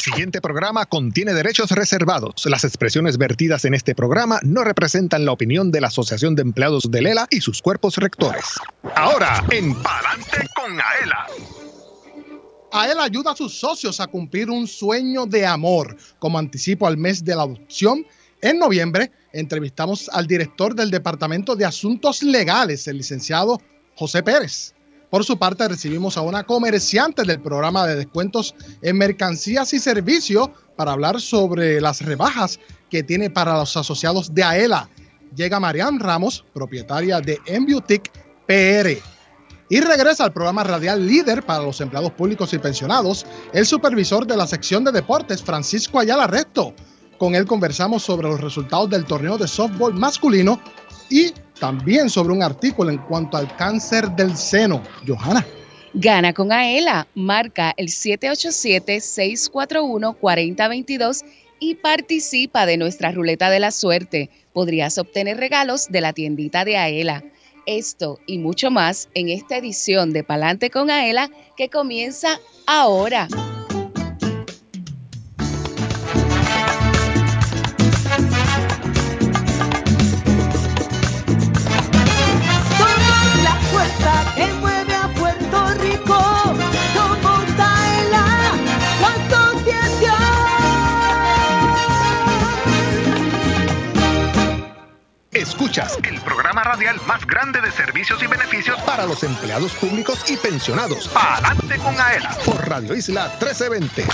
siguiente programa contiene derechos reservados. Las expresiones vertidas en este programa no representan la opinión de la Asociación de Empleados de Lela y sus cuerpos rectores. Ahora, en Palante con Aela. AELA ayuda a sus socios a cumplir un sueño de amor. Como anticipo al mes de la adopción, en noviembre entrevistamos al director del Departamento de Asuntos Legales, el licenciado José Pérez. Por su parte, recibimos a una comerciante del programa de descuentos en mercancías y servicios para hablar sobre las rebajas que tiene para los asociados de AELA. Llega Marian Ramos, propietaria de Emboutique PR. Y regresa al programa radial líder para los empleados públicos y pensionados, el supervisor de la sección de deportes, Francisco Ayala Resto. Con él conversamos sobre los resultados del torneo de softball masculino y también sobre un artículo en cuanto al cáncer del seno. Johanna. Gana con Aela, marca el 787-641-4022 y participa de nuestra ruleta de la suerte. Podrías obtener regalos de la tiendita de Aela. Esto y mucho más en esta edición de Palante con Aela que comienza ahora. Escuchas el programa radial más grande de servicios y beneficios para los empleados públicos y pensionados. Adelante con AELA por Radio Isla 1320.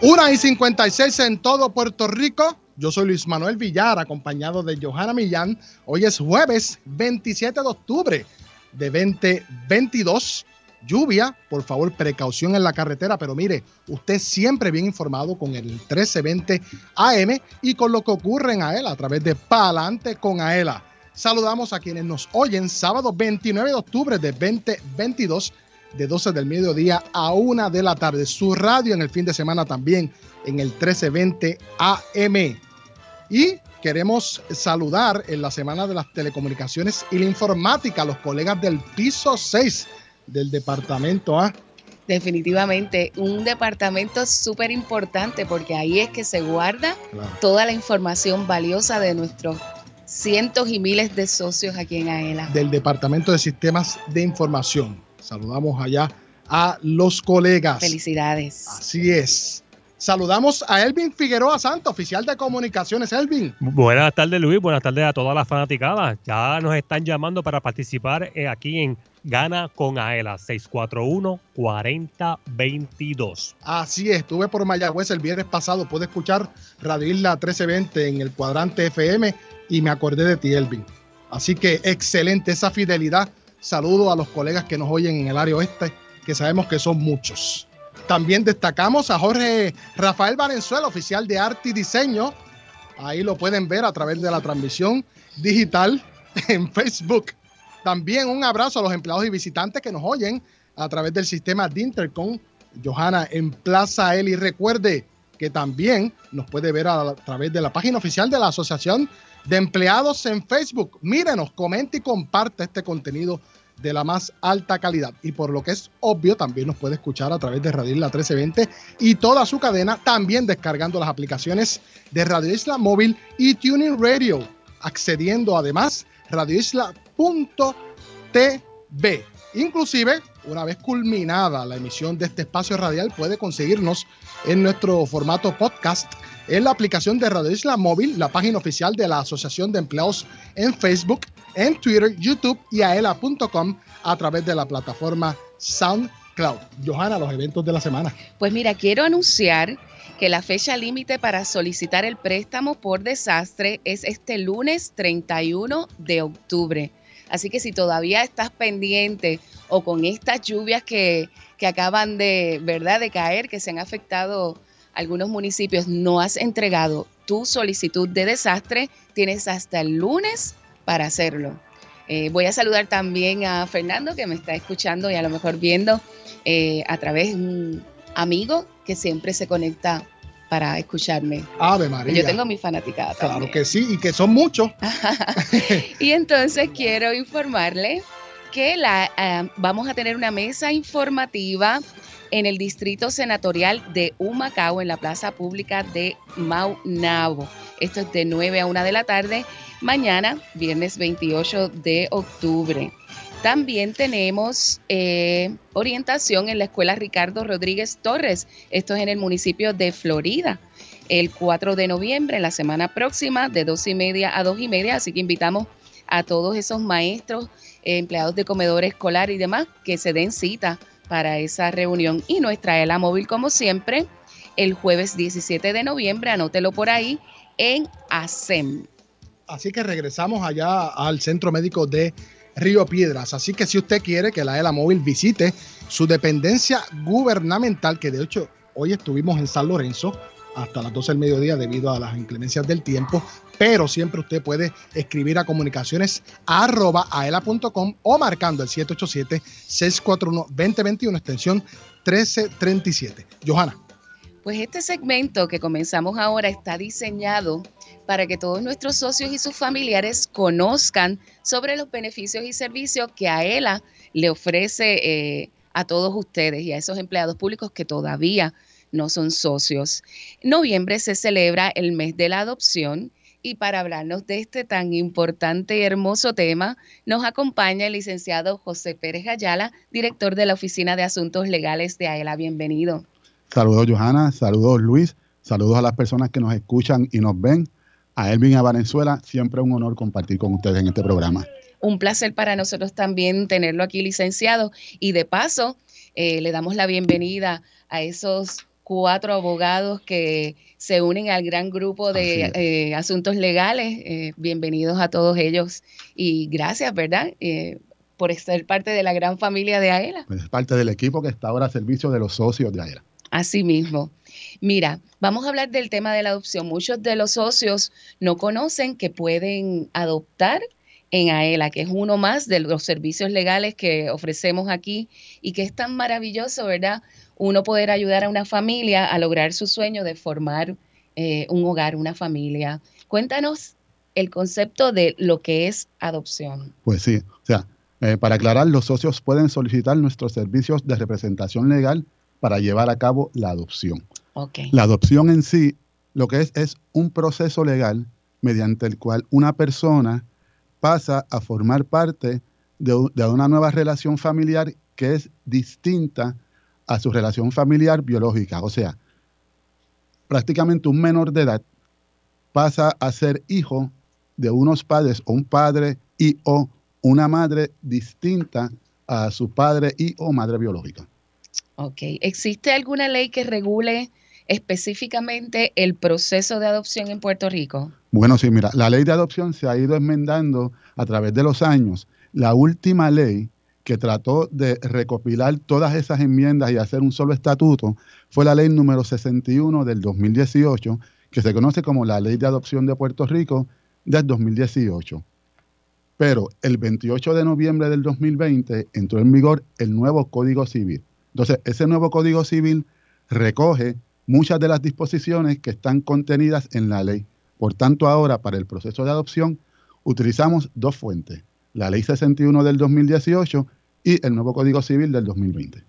Una y 56 en todo Puerto Rico. Yo soy Luis Manuel Villar, acompañado de Johanna Millán. Hoy es jueves 27 de octubre de 2022 lluvia, por favor, precaución en la carretera, pero mire, usted siempre bien informado con el 1320 AM y con lo que ocurre en AELA a través de Palante con AELA. Saludamos a quienes nos oyen sábado 29 de octubre de 2022 de 12 del mediodía a 1 de la tarde. Su radio en el fin de semana también en el 1320 AM. Y queremos saludar en la Semana de las Telecomunicaciones y la Informática a los colegas del piso 6 del departamento A. Definitivamente, un departamento súper importante porque ahí es que se guarda toda la información valiosa de nuestros cientos y miles de socios aquí en AELA. Del Departamento de Sistemas de Información. Saludamos allá a los colegas. Felicidades. Así es. Saludamos a Elvin Figueroa Santo, oficial de comunicaciones. Elvin. Buenas tardes, Luis. Buenas tardes a todas las fanaticadas. Ya nos están llamando para participar eh, aquí en Gana con Aela 641-4022. Así es, estuve por Mayagüez el viernes pasado. Pude escuchar Radio Isla 1320 en el cuadrante FM y me acordé de ti, Elvin. Así que excelente esa fidelidad. Saludo a los colegas que nos oyen en el área oeste, que sabemos que son muchos. También destacamos a Jorge Rafael Valenzuela, oficial de arte y diseño. Ahí lo pueden ver a través de la transmisión digital en Facebook. También un abrazo a los empleados y visitantes que nos oyen a través del sistema de Intercom. Johanna en Plaza Eli. Recuerde que también nos puede ver a, través de la página oficial de la Asociación de Empleados en Facebook. Mírenos, comente y comparte este contenido de la más alta calidad. Y por lo que es obvio, también nos puede escuchar a través de Radio Isla 1320 y toda su cadena, también descargando las aplicaciones de Radio Isla Móvil y Tuning Radio, accediendo además radioisla.tv. Inclusive, una vez culminada la emisión de este espacio radial, puede conseguirnos en nuestro formato podcast en la aplicación de Radio Isla Móvil, la página oficial de la Asociación de Empleados en Facebook, en Twitter, YouTube y aela.com a través de la plataforma SoundCloud. Johanna, los eventos de la semana. Pues mira, quiero anunciar que la fecha límite para solicitar el préstamo por desastre es este lunes 31 de octubre. Así que si todavía estás pendiente o con estas lluvias que, que acaban de, ¿verdad?, de caer, que se han afectado algunos municipios no has entregado tu solicitud de desastre, tienes hasta el lunes para hacerlo. Eh, voy a saludar también a Fernando que me está escuchando y a lo mejor viendo eh, a través de un amigo que siempre se conecta para escucharme. Ave María. Yo tengo mi fanaticada. Claro que sí, y que son muchos. y entonces quiero informarle que la, eh, vamos a tener una mesa informativa en el Distrito Senatorial de Humacao, en la Plaza Pública de Maunabo. Esto es de 9 a 1 de la tarde, mañana, viernes 28 de octubre. También tenemos eh, orientación en la Escuela Ricardo Rodríguez Torres. Esto es en el municipio de Florida. El 4 de noviembre, la semana próxima, de 2 y media a 2 y media. Así que invitamos a todos esos maestros, empleados de comedor escolar y demás que se den cita para esa reunión. Y nuestra ELA móvil, como siempre, el jueves 17 de noviembre, anótelo por ahí, en ASEM. Así que regresamos allá al Centro Médico de Río Piedras. Así que si usted quiere que la ELA móvil visite su dependencia gubernamental, que de hecho hoy estuvimos en San Lorenzo hasta las 12 del mediodía debido a las inclemencias del tiempo, pero siempre usted puede escribir a comunicaciones arroba aela.com o marcando el 787-641-2021, extensión 1337. Johanna. Pues este segmento que comenzamos ahora está diseñado para que todos nuestros socios y sus familiares conozcan sobre los beneficios y servicios que AELA le ofrece eh, a todos ustedes y a esos empleados públicos que todavía no son socios. Noviembre se celebra el mes de la adopción y para hablarnos de este tan importante y hermoso tema, nos acompaña el licenciado José Pérez Ayala, director de la Oficina de Asuntos Legales de AELA. Bienvenido. Saludos, Johanna. Saludos, Luis. Saludos a las personas que nos escuchan y nos ven a Elvin y a Venezuela. Siempre un honor compartir con ustedes en este programa. Un placer para nosotros también tenerlo aquí licenciado y de paso eh, le damos la bienvenida a esos cuatro abogados que se unen al gran grupo de eh, asuntos legales. Eh, bienvenidos a todos ellos y gracias, ¿verdad? por ser parte de la gran familia de AELA. Es parte del equipo que está ahora a servicio de los socios de AELA. Así mismo. Mira, vamos a hablar del tema de la adopción. Muchos de los socios no conocen que pueden adoptar en AELA, que es uno más de los servicios legales que ofrecemos aquí y que es tan maravilloso, ¿verdad? Uno poder ayudar a una familia a lograr su sueño de formar eh, un hogar, una familia. Cuéntanos el concepto de lo que es adopción. Pues sí, o sea, eh, para aclarar, los socios pueden solicitar nuestros servicios de representación legal para llevar a cabo la adopción. La adopción en sí, lo que es, es un proceso legal mediante el cual una persona pasa a formar parte de, una nueva relación familiar que es distinta a su relación familiar biológica. O sea, prácticamente un menor de edad pasa a ser hijo de unos padres o un padre y o una madre distinta a su padre y o madre biológica. Ok. ¿Existe alguna ley que regule específicamente el proceso de adopción en Puerto Rico? Bueno, sí, mira, la ley de adopción se ha ido enmendando a través de los años. La última ley que trató de recopilar todas esas enmiendas y hacer un solo estatuto fue la ley número 61 del 2018, que se conoce como la ley de adopción de Puerto Rico del 2018. Pero el 28 de noviembre del 2020 entró en vigor el nuevo Código Civil. Entonces, ese nuevo Código Civil recoge muchas de las disposiciones que están contenidas en la ley. Por tanto, ahora para el proceso de adopción utilizamos dos fuentes, la Ley 61 del 2018 y el nuevo Código Civil del 2020.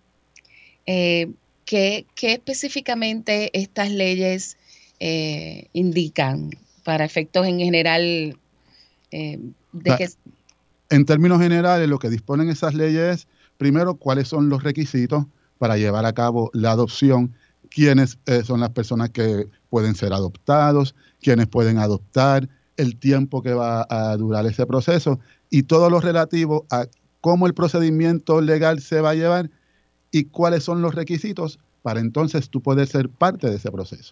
Eh, ¿qué, específicamente estas leyes eh, indican para efectos en general? Eh, en términos generales, lo que disponen esas leyes es Primero, cuáles son los requisitos para llevar a cabo la adopción, quiénes eh, son las personas que pueden ser adoptados, quiénes pueden adoptar, el tiempo que va a durar ese proceso y todo lo relativo a cómo el procedimiento legal se va a llevar y cuáles son los requisitos para entonces tú poder ser parte de ese proceso.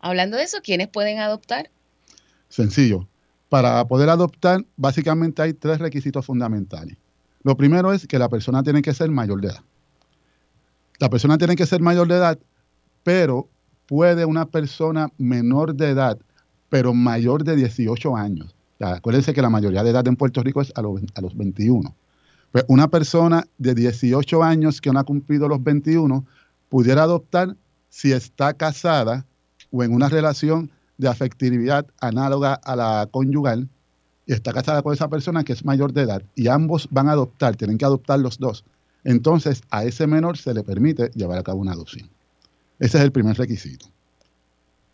Hablando de eso, ¿quiénes pueden adoptar? Sencillo. Para poder adoptar, básicamente hay tres requisitos fundamentales. Lo primero es que la persona tiene que ser mayor de edad. La persona tiene que ser mayor de edad, pero puede una persona menor de edad, pero mayor de 18 años. acuérdense que la mayoría de edad en Puerto Rico es a los, a los 21. Pues una persona de 18 años que no ha cumplido los 21 pudiera adoptar si está casada o en una relación de afectividad análoga a la conyugal está casada con esa persona que es mayor de edad y ambos van a adoptar, tienen que adoptar los dos, entonces a ese menor se le permite llevar a cabo una adopción. Ese es el primer requisito.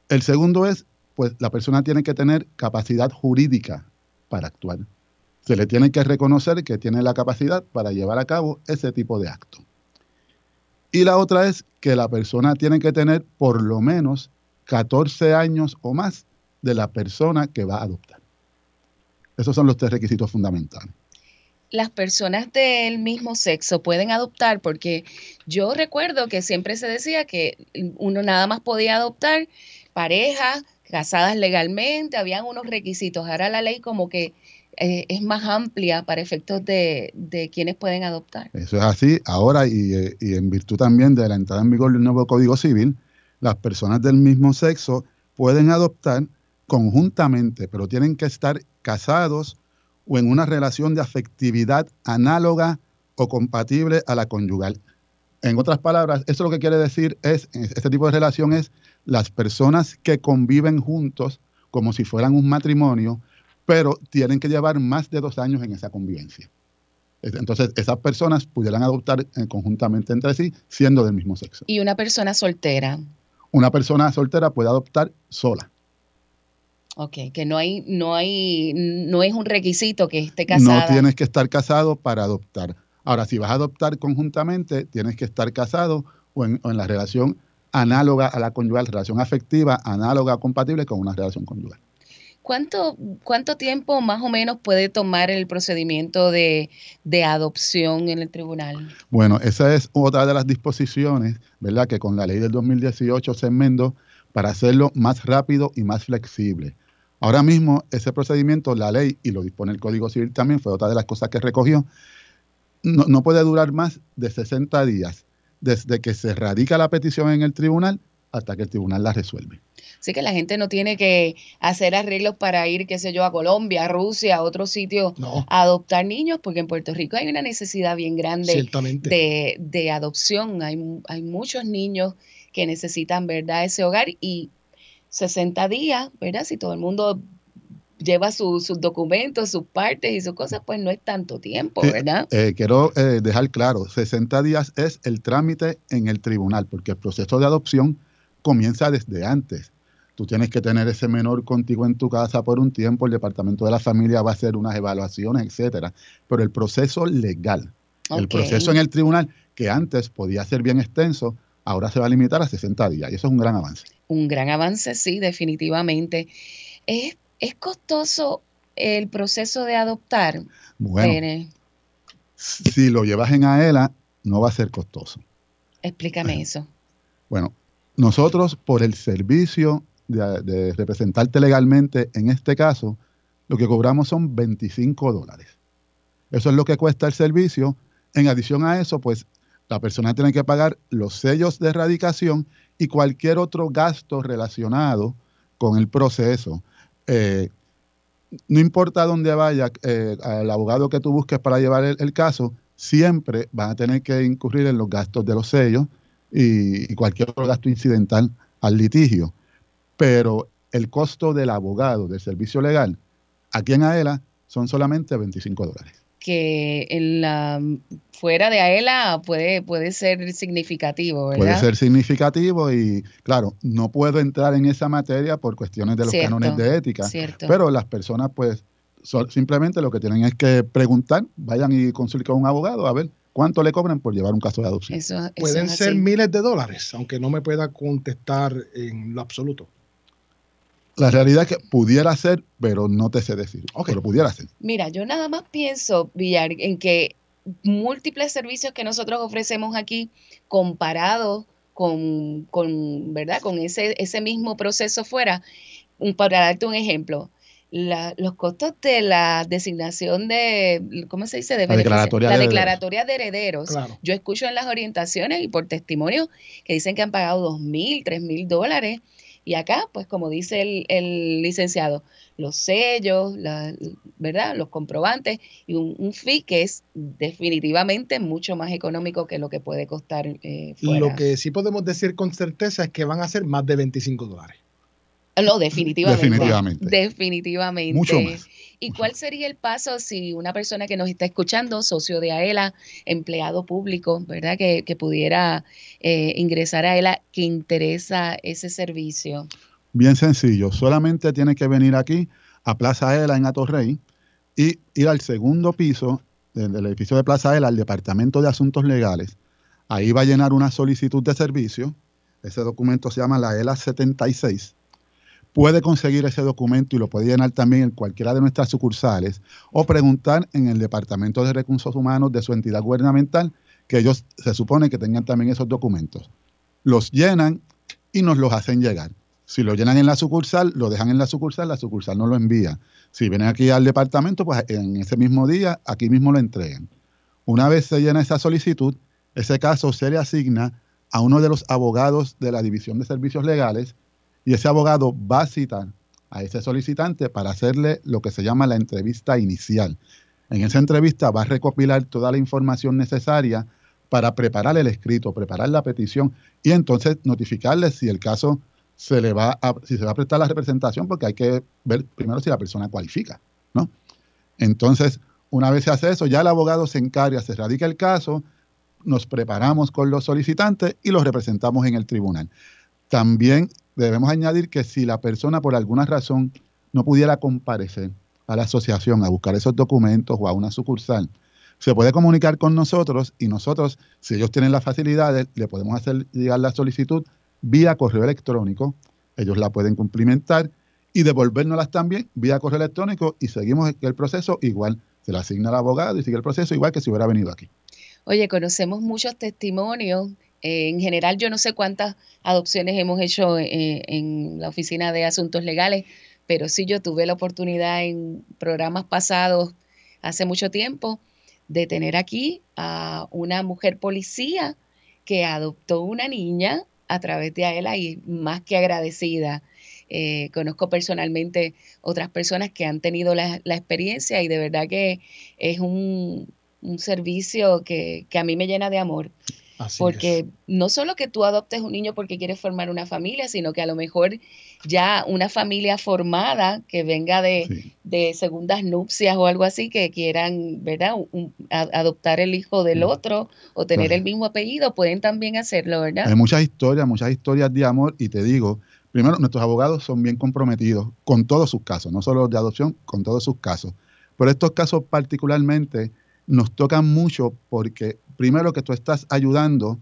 El segundo es, pues la persona tiene que tener capacidad jurídica para actuar. Se le tiene que reconocer que tiene la capacidad para llevar a cabo ese tipo de acto. Y la otra es que la persona tiene que tener por lo menos 14 años o más de la persona que va a adoptar. Esos son los tres requisitos fundamentales. Las personas del mismo sexo pueden adoptar porque yo recuerdo que siempre se decía que uno nada más podía adoptar parejas casadas legalmente, habían unos requisitos. Ahora la ley como que eh, es más amplia para efectos de, de, quienes pueden adoptar. Eso es así. Ahora, y, eh, y, en virtud también de la entrada en vigor del nuevo Código Civil, las personas del mismo sexo pueden adoptar conjuntamente, pero tienen que estar casados o en una relación de afectividad análoga o compatible a la conyugal. En otras palabras, eso lo que quiere decir es, este tipo de relación es las personas que conviven juntos como si fueran un matrimonio, pero tienen que llevar más de dos años en esa convivencia. Entonces, esas personas pudieran adoptar eh, conjuntamente entre sí, siendo del mismo sexo. ¿Y una persona soltera? Una persona soltera puede adoptar sola. Ok, que no hay, no hay, no es un requisito que esté casado. No tienes que estar casado para adoptar. Ahora, si vas a adoptar conjuntamente, tienes que estar casado o en, la relación análoga a la conyugal, relación afectiva, análoga, compatible con una relación conyugal. ¿Cuánto, ¿Cuánto tiempo más o menos puede tomar el procedimiento de, de, adopción en el tribunal? Bueno, esa es otra de las disposiciones, ¿verdad? Que con la ley del 2018 se enmendó para hacerlo más rápido y más flexible. Ahora mismo ese procedimiento, la ley, y lo dispone el Código Civil también, fue otra de las cosas que recogió, no, puede durar más de 60 días desde que se radica la petición en el tribunal hasta que el tribunal la resuelve. Así que la gente no tiene que hacer arreglos para ir, qué sé yo, a Colombia, a Rusia, a otro sitio a adoptar niños, porque en Puerto Rico hay una necesidad bien grande de, de, adopción. Hay, hay muchos niños que necesitan, ¿verdad?, ese hogar y 60 días, ¿verdad? Si todo el mundo lleva sus documentos, sus partes y sus cosas, pues no es tanto tiempo, ¿verdad? Eh, quiero eh, dejar claro, 60 días es el trámite en el tribunal, porque el proceso de adopción comienza desde antes. Tú tienes que tener ese menor contigo en tu casa por un tiempo, el departamento de la familia va a hacer unas evaluaciones, etcétera. Pero el proceso legal, el proceso en el tribunal, que antes podía ser bien extenso, ahora se va a limitar a 60 días y eso es un gran avance. Un gran avance, sí, definitivamente. ¿Es, costoso el proceso de adoptar? Bueno, si lo llevas en AELA, no va a ser costoso. Explícame eso. Bueno, nosotros por el servicio de, de, representarte legalmente, en este caso, lo que cobramos son 25 dólares. Eso es lo que cuesta el servicio. En adición a eso, pues la persona tiene que pagar los sellos de erradicación y cualquier otro gasto relacionado con el proceso. Eh, no importa dónde vaya, eh, al abogado que tú busques para llevar el, caso, siempre van a tener que incurrir en los gastos de los sellos y, y, cualquier otro gasto incidental al litigio. Pero el costo del abogado, del servicio legal, aquí en AELA son solamente 25 dólares que en la fuera de AELA puede, puede ser significativo, ¿verdad? Puede ser significativo y, claro, no puedo entrar en esa materia por cuestiones de los cánones de ética, pero las personas, pues, simplemente lo que tienen es que preguntar, vayan y consulten con un abogado a ver cuánto le cobran por llevar un caso de adopción. Pueden ser miles de dólares, aunque no me pueda contestar en lo absoluto. La realidad es que pudiera ser, pero no te sé decir. Pero pudiera ser. Mira, yo nada más pienso, Villar, en que múltiples servicios que nosotros ofrecemos aquí, comparados con, con, ¿verdad? con ese, ese mismo proceso fuera, para darte un ejemplo, los costos de la designación de, ¿cómo se dice? De la declaratoria, la de, declaratoria de herederos. Yo escucho en las orientaciones y por testimonio que dicen que han pagado dos mil, tres mil dólares y acá, pues como dice el, licenciado, los sellos, la, ¿verdad? Los comprobantes y un, un, fee que es definitivamente mucho más económico que lo que puede costar eh, Lo que sí podemos decir con certeza es que van a ser más de 25 dólares. No, definitivamente. Definitivamente. Definitivamente. Mucho más. ¿Y cuál sería el paso si una persona que nos está escuchando, socio de AELA, empleado público, ¿verdad? Que, que pudiera eh, ingresar a AELA, que interesa ese servicio? Bien sencillo, solamente tiene que venir aquí a Plaza AELA en Atorrey y ir al segundo piso del, del edificio de Plaza AELA al Departamento de Asuntos Legales. Ahí va a llenar una solicitud de servicio. Ese documento se llama la ELA 76 puede conseguir ese documento y lo puede llenar también en cualquiera de nuestras sucursales o preguntar en el Departamento de Recursos Humanos de su entidad gubernamental que ellos se supone que tengan también esos documentos. Los llenan y nos los hacen llegar. Si lo llenan en la sucursal, lo dejan en la sucursal, la sucursal no lo envía. Si vienen aquí al departamento, pues en ese mismo día, aquí mismo lo entregan. Una vez se llena esa solicitud, ese caso se le asigna a uno de los abogados de la División de Servicios Legales y ese abogado va a citar a ese solicitante para hacerle lo que se llama la entrevista inicial. En esa entrevista va a recopilar toda la información necesaria para preparar el escrito, preparar la petición y entonces notificarle si el caso se le va a, si se va a prestar la representación, porque hay que ver primero si la persona cualifica, ¿no? Entonces, una vez se hace eso, ya el abogado se encarga, se radica el caso, nos preparamos con los solicitantes y los representamos en el tribunal. También debemos añadir que si la persona por alguna razón no pudiera comparecer a la asociación a buscar esos documentos o a una sucursal, se puede comunicar con nosotros y nosotros, si ellos tienen las facilidades, le podemos hacer llegar la solicitud vía correo electrónico. Ellos la pueden cumplimentar y devolvérnoslas también vía correo electrónico y seguimos el proceso igual. Se le asigna al abogado y sigue el proceso igual que si hubiera venido aquí. Oye, conocemos muchos testimonios eh, en general, yo no sé cuántas adopciones hemos hecho eh, en la Oficina de Asuntos Legales, pero sí yo tuve la oportunidad en programas pasados, hace mucho tiempo, de tener aquí a una mujer policía que adoptó una niña a través de AELA y más que agradecida. Eh, conozco personalmente otras personas que han tenido la, experiencia y de verdad que es un, servicio que, a mí me llena de amor. Así porque es. no solo que tú adoptes un niño porque quieres formar una familia, sino que a lo mejor ya una familia formada que venga de, Sí. de segundas nupcias o algo así, que quieran, ¿verdad? Un- a- adoptar el hijo del otro o tener el mismo apellido, pueden también hacerlo, ¿verdad? Hay muchas historias, muchas historias de amor y te digo, primero, nuestros abogados son bien comprometidos con todos sus casos, no solo los de adopción, con todos sus casos. Pero estos casos particularmente nos tocan mucho porque primero que tú estás ayudando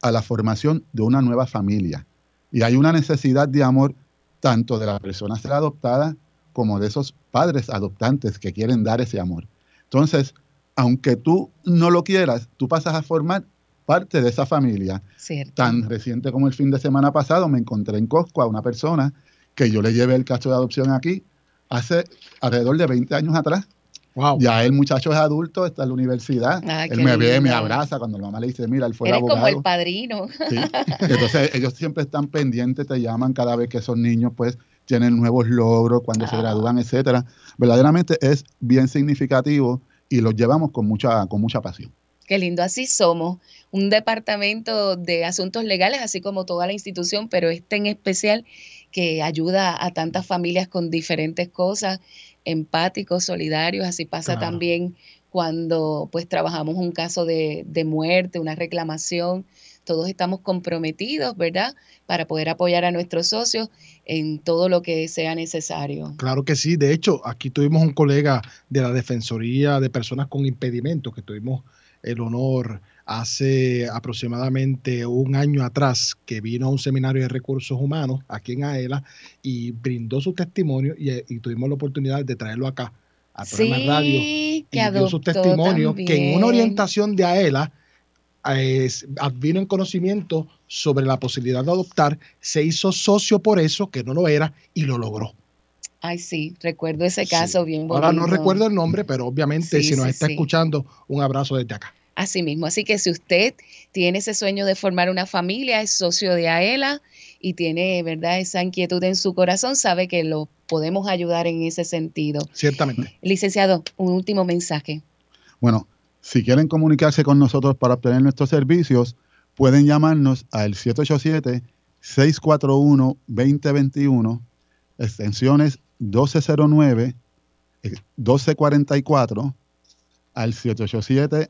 a la formación de una nueva familia y hay una necesidad de amor tanto de la persona ser adoptada como de esos padres adoptantes que quieren dar ese amor. Entonces, aunque tú no lo quieras, tú pasas a formar parte de esa familia Cierto. tan reciente como el fin de semana pasado, me encontré en Costco a una persona que yo le llevé el caso de adopción aquí hace alrededor de 20 años atrás. Wow. Ya el muchacho es adulto, está en la universidad. Ah, él me ve, me abraza cuando la mamá le dice, mira, él fue el Eres como abogado. el padrino. Sí. Entonces ellos siempre están pendientes, te llaman cada vez que esos niños pues tienen nuevos logros, cuando se gradúan, etcétera. Verdaderamente es bien significativo y los llevamos con mucha, con mucha pasión. Qué lindo, así somos. Un departamento de asuntos legales, así como toda la institución, pero este en especial que ayuda a tantas familias con diferentes cosas, empáticos, solidarios. Así pasa Claro. también cuando pues trabajamos un caso de, de muerte, una reclamación. Todos estamos comprometidos, ¿verdad? Para poder apoyar a nuestros socios en todo lo que sea necesario. Claro que sí. De hecho, aquí tuvimos un colega de la Defensoría de Personas con Impedimentos que tuvimos el honor hace aproximadamente un año atrás que vino a un seminario de recursos humanos aquí en AELA y brindó su testimonio y, y tuvimos la oportunidad de traerlo acá al programa radio que y dio su testimonio que en una orientación de AELA eh, vino en conocimiento sobre la posibilidad de adoptar, se hizo socio por eso, que no lo era, y lo logró. Ay, sí, recuerdo ese Sí. caso bien bonito. Ahora no recuerdo el nombre, pero obviamente Sí, si nos está escuchando, un abrazo desde acá. Así mismo. Así que si usted tiene ese sueño de formar una familia, es socio de AELA y tiene, ¿verdad?, esa inquietud en su corazón, sabe que lo podemos ayudar en ese sentido. Ciertamente. Licenciado, un último mensaje. Bueno, si quieren comunicarse con nosotros para obtener nuestros servicios, pueden llamarnos al 787-641-2021 extensiones 1209, 1244 eh,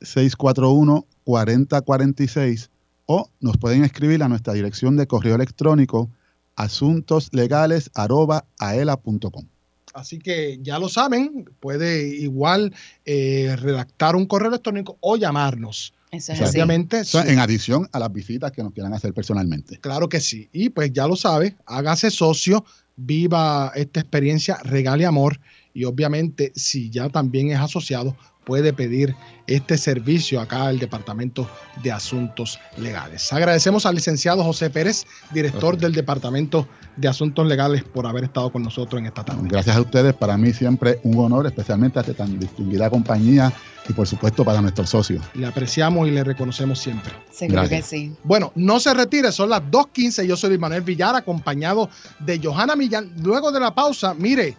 al 787-641-4046 o nos pueden escribir a nuestra dirección de correo electrónico asuntoslegales.aela.com. Así que ya lo saben, puede igual eh, redactar un correo electrónico o llamarnos. Obviamente, en adición a las visitas que nos quieran hacer personalmente. Claro que sí. Y pues ya lo sabe, hágase socio, viva esta experiencia, regale amor. Y obviamente, si ya también es asociado, puede pedir este servicio acá al Departamento de Asuntos Legales. Agradecemos al licenciado José Pérez, director del Departamento de Asuntos Legales, por haber estado con nosotros en esta tarde. Gracias a ustedes, para mí siempre un honor, especialmente a esta tan distinguida compañía y por supuesto para nuestros socios. Le apreciamos y le reconocemos siempre. Seguro que sí. Bueno, no se retire, son las 2.15, yo soy Manuel Villar, acompañado de Johanna Millán. Luego de la pausa, mire,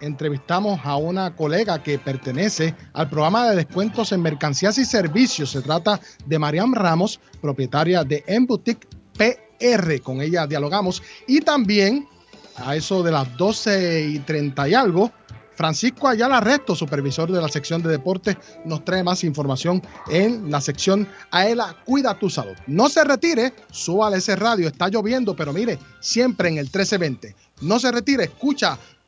entrevistamos a una colega que pertenece al programa de descuentos en mercancías y servicios. Se trata de Mariam Ramos, propietaria de Emboutique PR. Con ella dialogamos. Y también, a eso de las 12 y 30 y algo, Francisco Ayala Resto, supervisor de la sección de deportes, nos trae más información en la sección Aela Cuida tu Salud. No se retire, súbale ese radio, está lloviendo, pero mire, siempre en el 1320. No se retire, escucha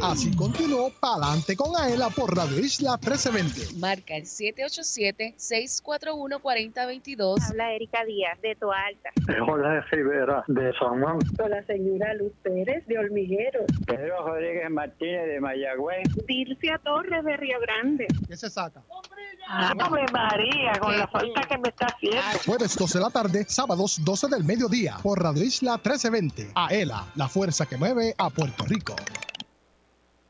Así continuó Palante con Aela por Radio Isla 1320. Marca el 787-641-4022. Habla Erika Díaz de Toalta. Hola Rivera de San Juan. Con la señora Luz Pérez de Olmiguero. Pedro Rodríguez Martínez de Mayagüez. Dilcia Torres de Río Grande. ¿Qué se saca? Ah, María, con la falta que me está haciendo. Jueves 12 de la tarde, sábados 12 del mediodía por Radio Isla 1320. Aela, la fuerza que mueve a Puerto Rico.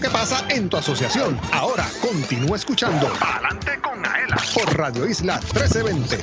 Lo que pasa en tu asociación. Ahora continúa escuchando Adelante con Aela por Radio Isla 1320.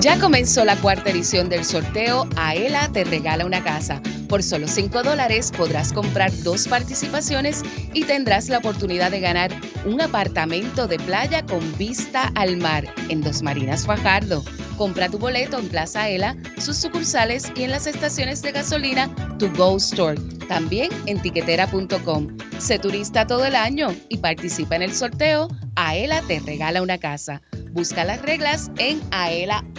Ya comenzó la cuarta edición del sorteo Aela te regala una casa. Por solo 5 dólares podrás comprar dos participaciones y tendrás la oportunidad de ganar un apartamento de playa con vista al mar en Dos Marinas Fajardo. Compra tu boleto en Plaza Ela, sus sucursales y en las estaciones de gasolina To Go Store. También en tiquetera.com. Sé turista todo el año y participa en el sorteo. Aela te regala una casa. Busca las reglas en aela.com.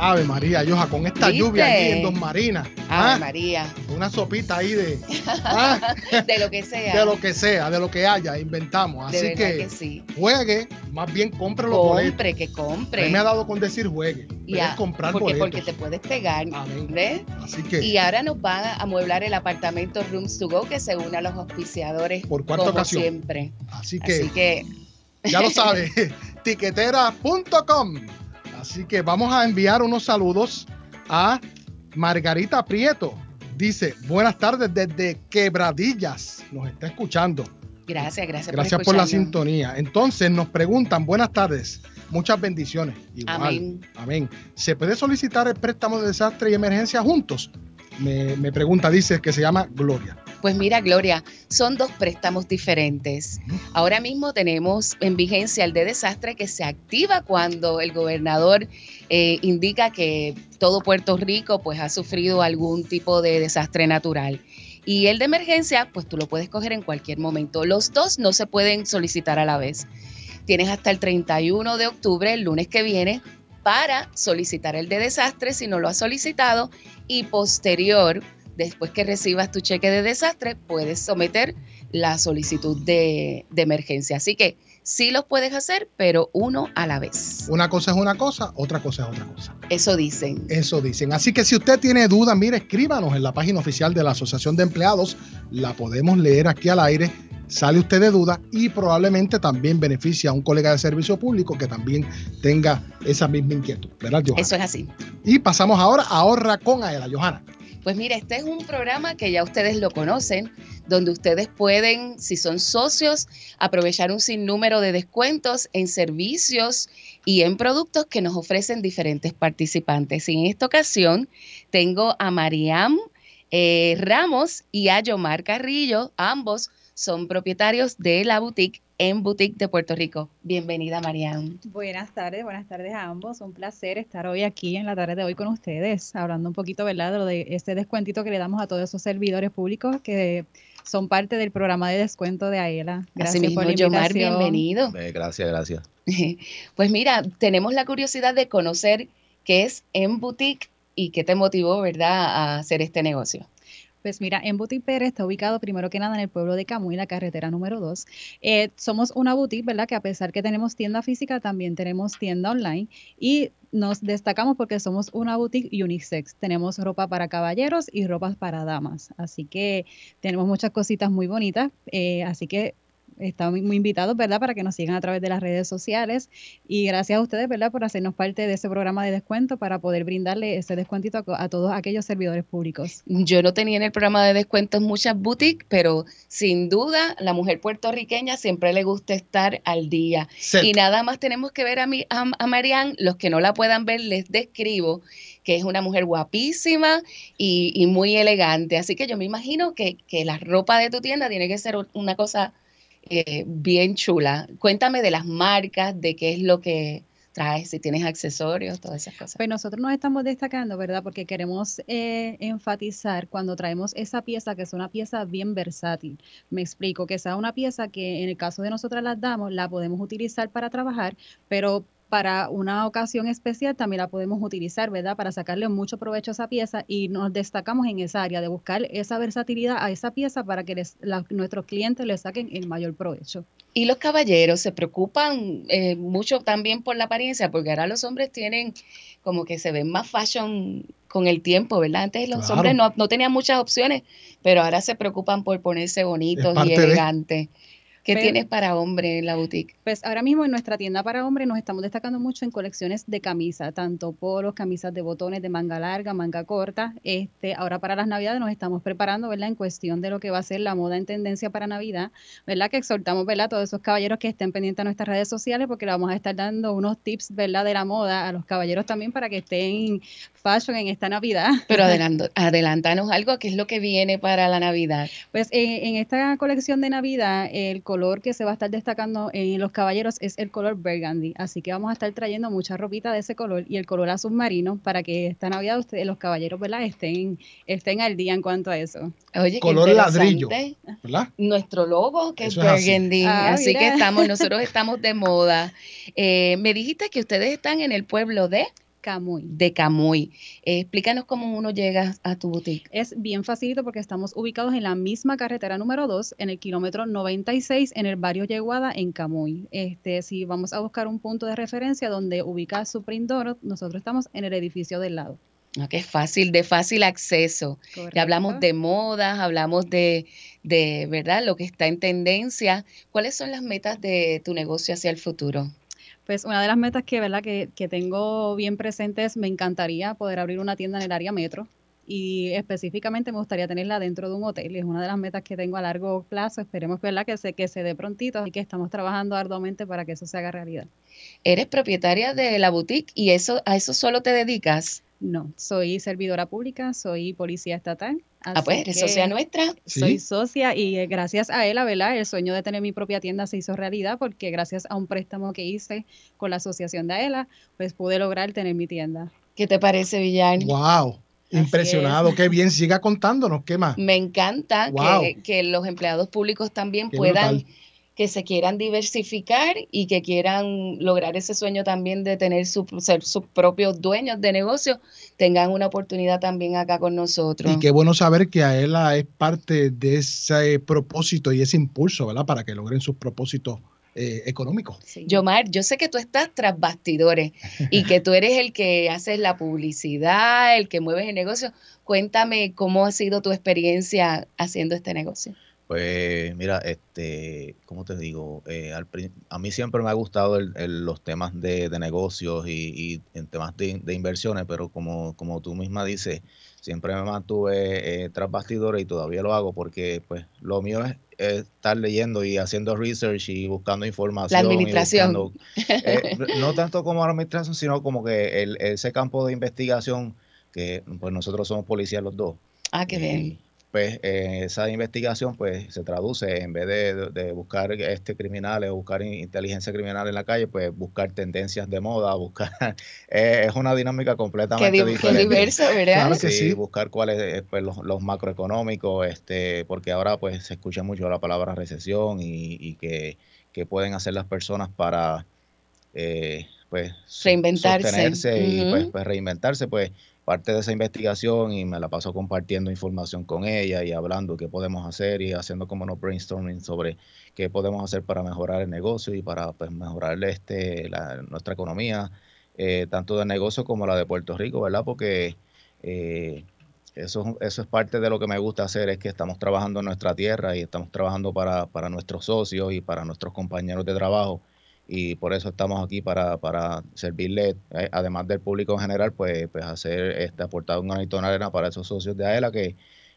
Ave María, Yoja, con esta ¿Viste? lluvia aquí en Dos Marinas. Ave ah, María. Una sopita ahí de, ah, de lo que sea. de lo que sea, de lo que haya, inventamos. Así que, que sí. juegue, más bien compre los boletos. Compre, que compre. Me ha dado con decir juegue, es comprar porque, boletos. porque te puedes pegar. Amén. ¿Ves? Así que, Y ahora nos va a amueblar el apartamento Rooms to Go que se une a los auspiciadores Por cuarta como ocasión. siempre. así que, Así que ya lo sabe, tiquetera.com. Así que vamos a enviar unos saludos a Margarita Prieto. Dice, buenas tardes desde Quebradillas. Nos está escuchando. gracias, gracias, Gracias por la sintonía. Entonces nos preguntan, buenas tardes, muchas bendiciones. Igual. Amén. Amén. ¿Se puede solicitar el préstamo de desastre y emergencia juntos? Me, me pregunta, dice que se llama Gloria. Pues mira, Gloria, son dos préstamos diferentes. Ahora mismo tenemos en vigencia el de desastre que se activa cuando el gobernador eh, indica que todo Puerto Rico pues ha sufrido algún tipo de desastre natural. Y el de emergencia, pues tú lo puedes coger en cualquier momento. Los dos no se pueden solicitar a la vez. Tienes hasta el 31 de octubre, el lunes que viene, para solicitar el de desastre si no lo has solicitado y posterior, después que recibas tu cheque de desastre, puedes someter la solicitud de, de emergencia. Así que sí los puedes hacer, pero uno a la vez. Una cosa es una cosa, otra cosa es otra cosa. Eso dicen. Eso dicen. Así que si usted tiene dudas, mire, escríbanos en la página oficial de la Asociación de Empleados. La podemos leer aquí al aire. Sale usted de duda y probablemente también beneficia a un colega de servicio público que también tenga esa misma inquietud. ¿Verdad, Johanna? Eso es así. Y pasamos ahora a Ahorra con Aela, Johanna. Pues mira, este es un programa que ya ustedes lo conocen, donde ustedes pueden, si son socios, aprovechar un sinnúmero de descuentos en servicios y en productos que nos ofrecen diferentes participantes. Y en esta ocasión tengo a Mariam eh, Ramos y a Yomar Carrillo, ambos son propietarios de la boutique en Boutique de Puerto Rico. Bienvenida, Mariam. Buenas tardes, buenas tardes a ambos. Un placer estar hoy aquí en la tarde de hoy con ustedes, hablando un poquito, ¿verdad?, de lo de este descuentito que le damos a todos esos servidores públicos que son parte del programa de descuento de AELA. Gracias Asimismo, por la Yomar, bienvenido. Eh, gracias, gracias. Pues mira, tenemos la curiosidad de conocer qué es en boutique y qué te motivó, ¿verdad?, a hacer este negocio. Pues mira, en Boutique Pérez está ubicado primero que nada en el pueblo de Camuy, la carretera número 2. Eh, somos una boutique, ¿verdad? Que a pesar que tenemos tienda física, también tenemos tienda online y nos destacamos porque somos una boutique unisex. Tenemos ropa para caballeros y ropa para damas. Así que tenemos muchas cositas muy bonitas. eh, así que están muy, invitados, ¿verdad? Para que nos sigan a través de las redes sociales. Y gracias a ustedes, ¿verdad? Por hacernos parte de ese programa de descuento para poder brindarle ese descuentito a, a todos aquellos servidores públicos. Yo no tenía en el programa de descuentos muchas boutiques, pero sin duda la mujer puertorriqueña siempre le gusta estar al día. Y nada más tenemos que ver a, mi, a, a Marianne, los que no la puedan ver, les describo que es una mujer guapísima y, y muy elegante. Así que yo me imagino que, que la ropa de tu tienda tiene que ser una cosa eh, bien chula. Cuéntame de las marcas, de qué es lo que traes, si tienes accesorios, todas esas cosas. Pues nosotros nos estamos destacando, ¿verdad? Porque queremos eh, enfatizar cuando traemos esa pieza que es una pieza bien versátil. Me explico, que sea una pieza que en el caso de nosotras las damos, la podemos utilizar para trabajar, pero para una ocasión especial también la podemos utilizar, ¿verdad? Para sacarle mucho provecho a esa pieza y nos destacamos en esa área de buscar esa versatilidad a esa pieza para que les- la- nuestros clientes le saquen el mayor provecho. Y los caballeros se preocupan eh, mucho también por la apariencia, porque ahora los hombres tienen como que se ven más fashion con el tiempo, ¿verdad? Antes los Claro. hombres no, no tenían muchas opciones, pero ahora se preocupan por ponerse bonitos y de- elegantes. ¿Qué Pero- tienes para hombre en la boutique? Pues ahora mismo en nuestra tienda para hombres nos estamos destacando mucho en colecciones de camisa, tanto polos, camisas de botones de manga larga, manga corta. Este, ahora para las navidades nos estamos preparando, ¿verdad? En cuestión de lo que va a ser la moda en tendencia para Navidad, ¿verdad? Que exhortamos, ¿verdad? A todos esos caballeros que estén pendientes a nuestras redes sociales porque le vamos a estar dando unos tips, ¿verdad? De la moda a los caballeros también para que estén fashion en esta Navidad. Pero adelando- adelantanos algo, ¿qué es lo que viene para la Navidad? Pues en, en esta colección de Navidad, el color que se va a estar destacando en los caballeros es el color burgundy. Así que vamos a estar trayendo mucha ropita de ese color y el color azul marino para que esta Navidad ustedes, los caballeros, ¿verdad? Estén, estén al día en cuanto a eso. Oye, qué Color ladrillo. ¿verdad? Nuestro logo, que Eso es es así. burgundy. Ah, así que estamos, nosotros estamos de moda. Eh, me dijiste que ustedes están en el pueblo de Camuy. de Camuy. Eh, explícanos cómo uno llega a tu boutique. Es bien facilito porque estamos ubicados en la misma carretera número 2, en el kilómetro 96, en el barrio Yeguada, en Camuy. Este, si vamos a buscar un punto de referencia donde ubica su Prindoro, nosotros estamos en el edificio del lado. Ah, que es fácil, de fácil acceso. Ya hablamos Correcto. de modas, hablamos de, de, ¿verdad? Lo que está en tendencia. ¿Cuáles son las metas de tu negocio hacia el futuro? Pues una de las metas que, ¿verdad? que, que tengo bien presentes, me encantaría poder abrir una tienda en el área metro y específicamente me gustaría tenerla dentro de un hotel. Es una de las metas que tengo a largo plazo. Esperemos ¿verdad? Que, se, que se dé prontito, así que estamos trabajando arduamente para que eso se haga realidad. Eres propietaria de la boutique y eso a eso solo te dedicas. No, soy servidora pública, soy policía estatal. Ah, pues así eres socia nuestra. Soy Sí. socia y eh, gracias a él, ¿verdad? El sueño de tener mi propia tienda se hizo realidad porque gracias a un préstamo que hice con la asociación de AELA, pues pude lograr tener mi tienda. ¿Qué te parece, Villar? Wow. Así Impresionado. es. Qué bien. Siga contándonos. ¿Qué más? Me encanta Wow. que, que los empleados públicos también Qué puedan, brutal. Que se quieran diversificar y que quieran lograr ese sueño también de tener su, ser sus propios dueños de negocio, tengan una oportunidad también acá con nosotros. Y qué bueno saber que AELA es parte de ese propósito y ese impulso, ¿verdad? Para que logren sus propósitos eh, económicos. Sí. Yomar, yo sé que tú estás tras bastidores y que tú eres el que haces la publicidad, el que mueves el negocio. Cuéntame cómo ha sido tu experiencia haciendo este negocio. Pues mira, este, ¿cómo te digo? Eh, al a mí siempre me ha gustado el- el- los temas de, de negocios y, y en temas de, de inversiones, pero como, como tú misma dices, siempre me mantuve eh, tras bastidores y todavía lo hago porque pues lo mío es, es estar leyendo y haciendo research y buscando información. y administración. buscando- eh, no tanto como administración, sino como que el- ese campo de investigación que pues nosotros somos policías los dos Ah, qué bien. Pues eh, esa investigación pues se traduce en vez de, de- buscar este criminales o buscar in- inteligencia criminal en la calle pues buscar tendencias de moda buscar eh, es una dinámica Qué, completamente qué diferente diverso, ¿verdad? Claro que Sí, sí. buscar cuáles eh, pues, los, los macroeconómicos este porque ahora pues se escucha mucho la palabra recesión y, y que, que pueden hacer las personas para eh, pues Reinventarse. sostenerse y Ujú. pues, pues, reinventarse pues parte de esa investigación y me la paso compartiendo información con ella y hablando qué podemos hacer y haciendo como unos brainstorming sobre qué podemos hacer para mejorar el negocio y para pues, mejorar este, nuestra economía, eh, tanto de negocio como la de Puerto Rico, ¿verdad? Porque eh, eso, eso es parte de lo que me gusta hacer, es que estamos trabajando en nuestra tierra y estamos trabajando para, para nuestros socios y para nuestros compañeros de trabajo y por eso estamos aquí para, para servirle, eh, además del público en general, pues, pues hacer, este, aportar un granito de arena para esos socios de AELA que,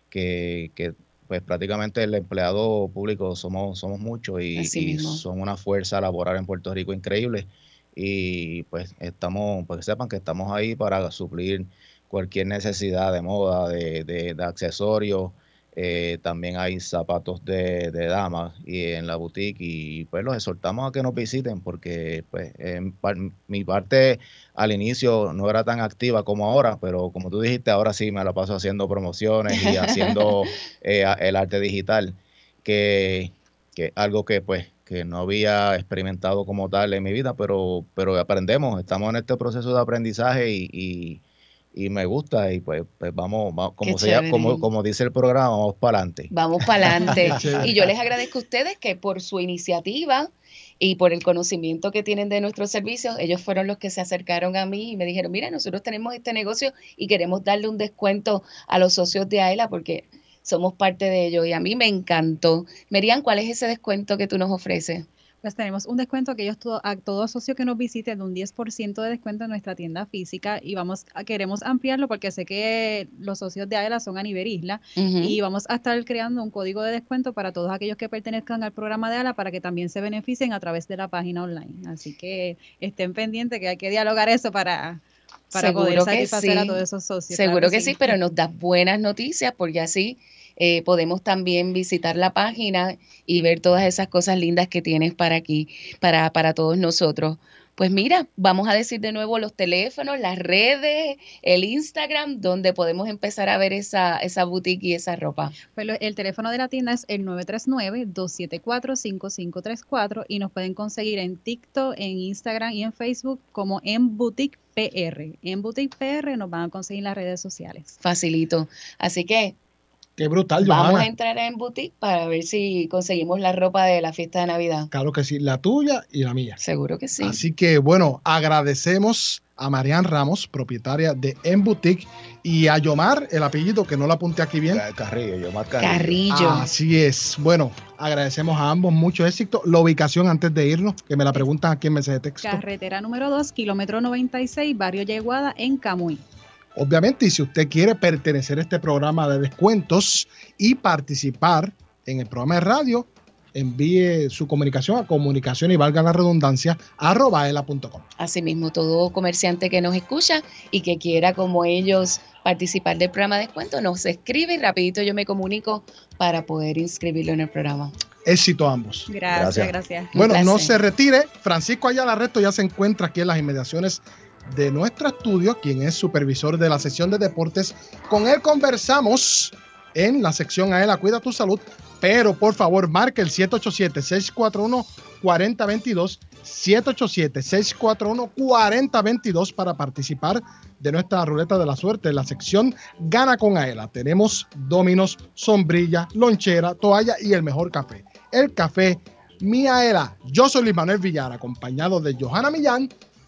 que, que pues prácticamente el empleado público somos, somos muchos y, y son una fuerza laboral en Puerto Rico increíble. Y pues estamos, pues que sepan que estamos ahí para suplir cualquier necesidad de moda, de, de, de accesorios, eh, también hay zapatos de, de damas y en la boutique y pues los exhortamos a que nos visiten porque pues en par- mi parte al inicio no era tan activa como ahora, pero como tú dijiste, ahora sí me la paso haciendo promociones y haciendo eh, el arte digital, que, que algo que pues que no había experimentado como tal en mi vida, pero, pero aprendemos, estamos en este proceso de aprendizaje y, y, y me gusta y pues, pues vamos, va- como, Qué se llama- chévere. como, como dice el programa, vamos para adelante. Vamos para adelante. Y yo les agradezco a ustedes que por su iniciativa y por el conocimiento que tienen de nuestros servicios, ellos fueron los que se acercaron a mí y me dijeron, mira, nosotros tenemos este negocio y queremos darle un descuento a los socios de AELA porque somos parte de ello y a mí me encantó. Merian, ¿cuál es ese descuento que tú nos ofreces? Pues tenemos un descuento que ellos a todo socio que nos visite de un 10% de descuento en nuestra tienda física y vamos a, queremos ampliarlo porque sé que los socios de AELA son a nivel isla y vamos a estar creando un código de descuento para todos aquellos que pertenezcan al programa de AELA para que también se beneficien a través de la página online. Así que estén pendientes que hay que dialogar eso para, para poder satisfacer a todos esos socios. Seguro que, sí. pero nos da buenas noticias porque así eh, podemos también visitar la página y ver todas esas cosas lindas que tienes para aquí, para, para todos nosotros. Pues mira, vamos a decir de nuevo los teléfonos, las redes, el Instagram, donde podemos empezar a ver esa, esa boutique y esa ropa. Pues el teléfono de la tienda es el 939-274-5534 y nos pueden conseguir en TikTok, en Instagram y en Facebook como en Boutique PR. En Boutique PR nos van a conseguir en las redes sociales. Facilito. Así que Qué brutal, Vamos a entrar en boutique para ver si conseguimos la ropa de la fiesta de Navidad. Claro que sí, la tuya y la mía. Seguro que sí. Así que bueno, agradecemos a Marian Ramos, propietaria de En Boutique, y a Yomar, el apellido que no lo apunté aquí bien. Carrillo, Yomar Carrillo. Carrillo. Así es. Bueno, agradecemos a ambos mucho éxito. La ubicación antes de irnos, que me la preguntan aquí en mensaje de texto. Carretera número 2, kilómetro 96, barrio Yeguada, en Camuy. Obviamente, y si usted quiere pertenecer a este programa de descuentos y participar en el programa de radio, envíe su comunicación a comunicación y valga la redundancia arroba ela.com. Asimismo, todo comerciante que nos escucha y que quiera como ellos participar del programa de descuento, nos escribe y rapidito yo me comunico para poder inscribirlo en el programa. Éxito a ambos. Gracias, gracias. Bueno, no se retire. Francisco Ayala Resto ya se encuentra aquí en las inmediaciones de nuestro estudio, quien es supervisor de la sección de deportes. Con él conversamos en la sección a él, Cuida tu Salud, pero por favor marque el 787-641-4022, 787-641-4022 para participar de nuestra ruleta de la suerte. La sección Gana con Aela tenemos dominos, sombrilla, lonchera, toalla y el mejor café. El café Miaela. Yo soy Luis Manuel Villar, acompañado de Johanna Millán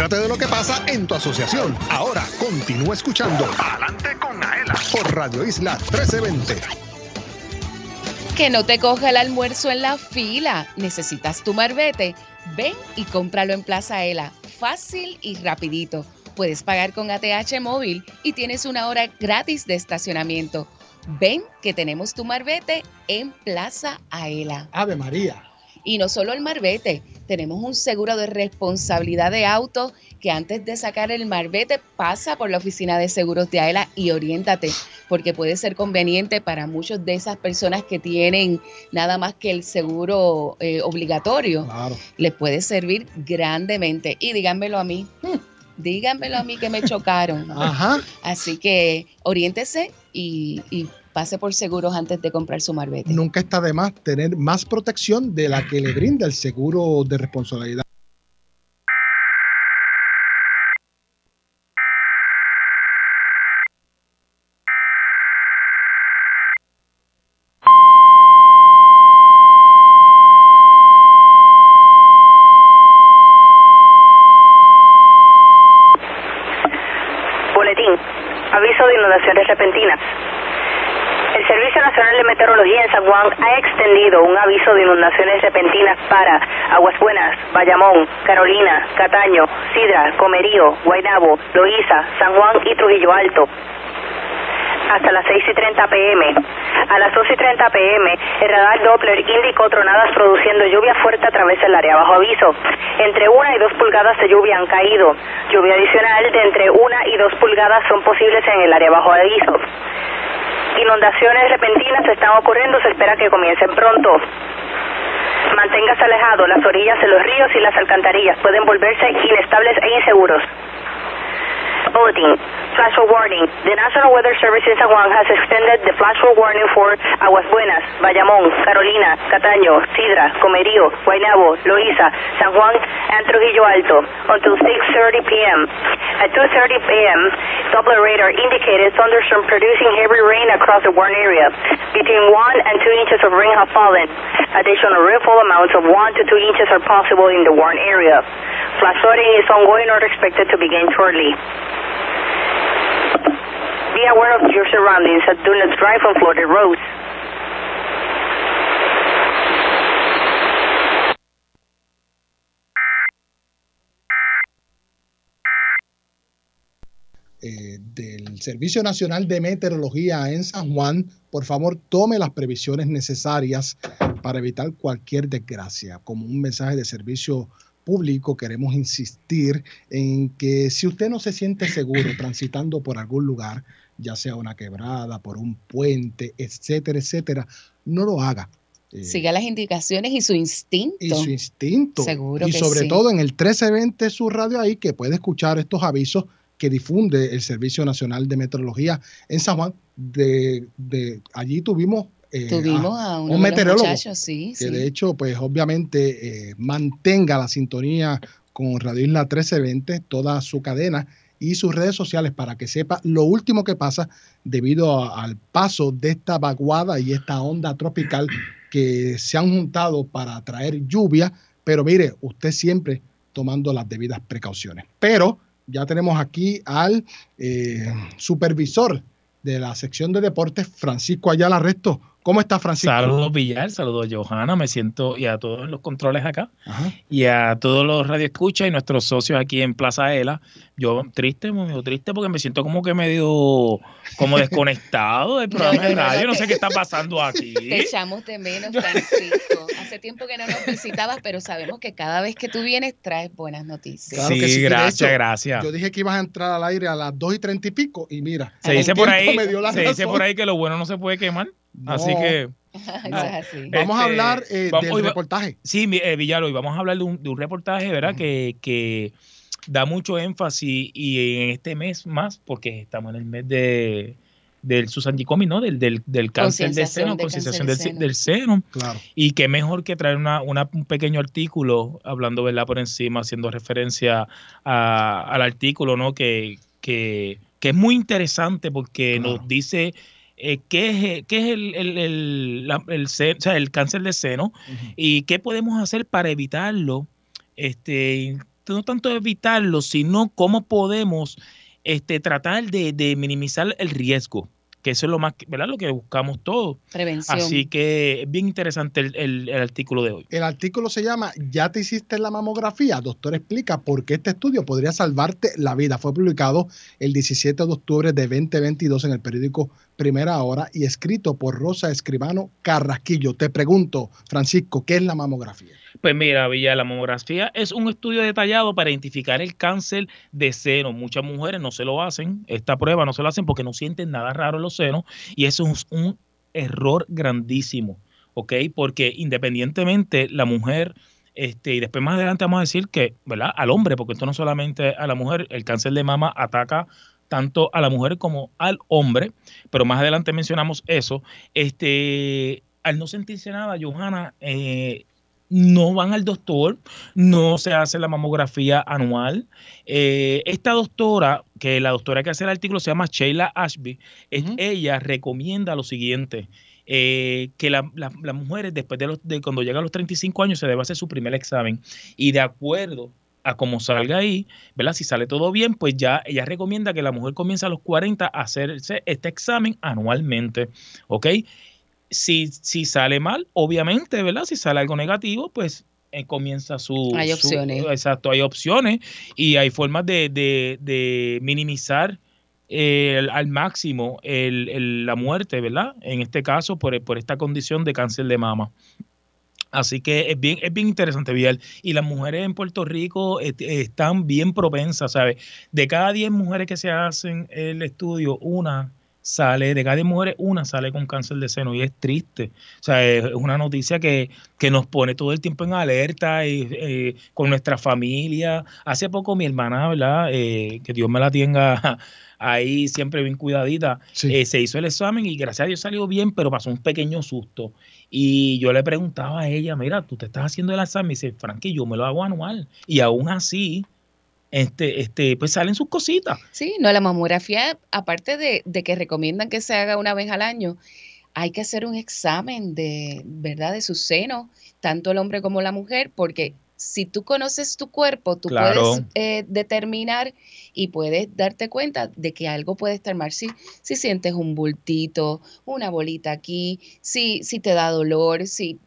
Entérate de lo que pasa en tu asociación. Ahora continúa escuchando Adelante con Aela por Radio Isla 1320. Que no te coja el almuerzo en la fila. ¿Necesitas tu marbete? Ven y cómpralo en Plaza Ela. Fácil y rapidito. Puedes pagar con ATH móvil y tienes una hora gratis de estacionamiento. Ven que tenemos tu marbete en Plaza Aela. Ave María. Y no solo el marbete, tenemos un seguro de responsabilidad de auto que antes de sacar el marbete pasa por la oficina de seguros de AELA y oriéntate, porque puede ser conveniente para muchas de esas personas que tienen nada más que el seguro eh, obligatorio. Claro. Les puede servir grandemente. Y díganmelo a mí. Díganmelo a mí que me chocaron. Ajá. Así que oriéntese y, y pase por seguros antes de comprar su marbete. Nunca está de más tener más protección de la que le brinda el seguro de responsabilidad. Boletín. Aviso de inundaciones repentinas. El Servicio Nacional de Meteorología en San Juan ha extendido un aviso de inundaciones repentinas para Aguas Buenas, Bayamón, Carolina, Cataño, Sidra, Comerío, Guaynabo, Loíza, San Juan y Trujillo Alto. Hasta las 6 y 30 pm. A las 2 y 30 pm, el radar Doppler indicó tronadas produciendo lluvia fuerte a través del área bajo aviso. Entre 1 y 2 pulgadas de lluvia han caído. Lluvia adicional de entre 1 y 2 pulgadas son posibles en el área bajo aviso. Inundaciones repentinas están ocurriendo, se espera que comiencen pronto. Manténgase alejado, las orillas de los ríos y las alcantarillas pueden volverse inestables e inseguros. Bulletin. Flash flood warning. The National Weather Service in San Juan has extended the flash flood warning for Aguas Buenas, Bayamón, Carolina, Cataño, Sidra, Comerío, Guaynabo, Loíza, San Juan, and Trujillo Alto until 6.30 p.m. At 2.30 p.m., Doppler radar indicated thunderstorm producing heavy rain across the Warren area. Between 1 and 2 inches of rain have fallen. Additional rainfall amounts of 1 to 2 inches are possible in the Warren area. Flash flooding is ongoing or expected to begin shortly. Be aware of your surroundings and do not drive on flooded roads. eh, del Servicio Nacional de Meteorología en San Juan, por favor tome las previsiones necesarias para evitar cualquier desgracia. Como un mensaje de servicio público, queremos insistir en que si usted no se siente seguro transitando por algún lugar, ya sea una quebrada, por un puente, etcétera, etcétera, no lo haga. Eh, Siga las indicaciones y su instinto. y su instinto. Seguro y que sobre sí. todo en el 1320 su radio ahí que puede escuchar estos avisos que difunde el Servicio Nacional de Meteorología en San Juan. De, de allí tuvimos, eh, Tuvimos a- a uno un meteorólogo sí, que sí. de hecho, pues obviamente eh, mantenga la sintonía con Radio Isla 1320, toda su cadena y sus redes sociales para que sepa lo último que pasa debido al paso de esta vaguada y esta onda tropical que se han juntado para traer lluvia, pero mire, usted siempre tomando las debidas precauciones. Pero ya tenemos aquí al eh, supervisor de la sección de deportes, Francisco Ayala Resto. ¿Cómo está Francisco? Saludos Villar, saludos Johanna, me siento y a todos los controles acá y a todos los radioescuchas y nuestros socios aquí en Plaza Ela. Yo triste, muy triste porque me siento como que medio como desconectado del programa de radio, no sé qué está pasando aquí. Te echamos de menos, Francisco. Hace tiempo que no nos visitabas, pero sabemos que cada vez que tú vienes traes buenas noticias. Claro que Sí, gracias, hecho, gracias. Yo dije que ibas a entrar al aire a las 2 y 30 y pico y mira. Se dice por ahí, me dio la se dice por ahí que lo bueno no se puede quemar. Así No. que No. Vamos a hablar eh, vamos- del hoy reportaje. Sí, eh, Villalo, y vamos a hablar de un, de un reportaje, ¿verdad? que, que da mucho énfasis y en este mes más, porque estamos en el mes de del Susan G. Comey, ¿no? Del, del, del cáncer de seno, de concienciación del, de del seno. Claro. Y qué mejor que traer una, una- un pequeño artículo, hablando, ¿verdad? Por encima, haciendo referencia a- al artículo, ¿no? Que, que, que es muy interesante porque nos dice eh, qué es, qué es el, el, el, la- el se- o sea, el cáncer de seno y qué podemos hacer para evitarlo. Este, no tanto evitarlo, sino cómo podemos este, tratar de, de minimizar el riesgo, que eso es lo más, ¿verdad? Lo que buscamos todos. Prevención. Así que es bien interesante el, el- el artículo de hoy. El artículo se llama ¿Ya te hiciste la mamografía? Doctor explica por qué este estudio podría salvarte la vida. Fue publicado el 17 de octubre de 2022 en el periódico Primera Hora y escrito por Rosa Escribano Carrasquillo. Te pregunto, Francisco, ¿qué es la mamografía? Pues mira, Villa, la mamografía es un estudio detallado para identificar el cáncer de seno. Muchas mujeres no se lo hacen, esta prueba no se lo hacen porque no sienten nada raro en los senos y eso es un error grandísimo, ¿ok? Porque independientemente la mujer, este, y después más adelante vamos a decir que, ¿verdad? Al hombre, porque esto no solamente a la mujer, el cáncer de mama ataca tanto a la mujer como al hombre, pero más adelante mencionamos eso. Este, al no sentirse nada, Johanna, eh, no van al doctor, no se hace la mamografía anual. Eh, esta doctora, que la doctora que hace el artículo se llama Sheila Ashby, es- ella recomienda lo siguiente. eh, que la- la- las mujeres después de, los, de cuando llegan a los 35 años se debe hacer su primer examen y de acuerdo a cómo salga ahí, ¿verdad? Si sale todo bien, pues ya ella recomienda que la mujer comience a los 40 a hacerse este examen anualmente, ¿ok? Si, si sale mal, obviamente, ¿verdad? Si sale algo negativo, pues eh, comienza su... Hay su- opciones. exacto, hay opciones y hay formas de, de- de minimizar eh, el- al máximo el- el- la muerte, ¿verdad? En este caso, por, por esta condición de cáncer de mama. Así que es bien, es bien interesante, Vidal. Y las mujeres en Puerto Rico eh, eh, están bien propensas, ¿sabes? De cada 10 mujeres que se hacen el estudio, una sale, de cada 10 mujeres, una sale con cáncer de seno y es triste. O sea, es una noticia que, que nos pone todo el tiempo en alerta y, eh, con nuestra familia. Hace poco mi hermana, ¿verdad? Eh, que Dios me la tenga ahí siempre bien cuidadita, eh, se hizo el examen y gracias a Dios salió bien, pero pasó un pequeño susto. Y yo le preguntaba a ella, mira, tú te estás haciendo el examen, y dice, Frankie, yo me lo hago anual. Y aún así, este, este, pues salen sus cositas. Sí, no, la mamografía, aparte de, de que recomiendan que se haga una vez al año, hay que hacer un examen de, ¿verdad? De su seno, tanto el hombre como la mujer, porque si tú conoces tu cuerpo, tú Claro. puedes eh, determinar y puedes darte cuenta de que algo puede estar mal. Si, si sientes un bultito, una bolita aquí, si, si te da dolor, si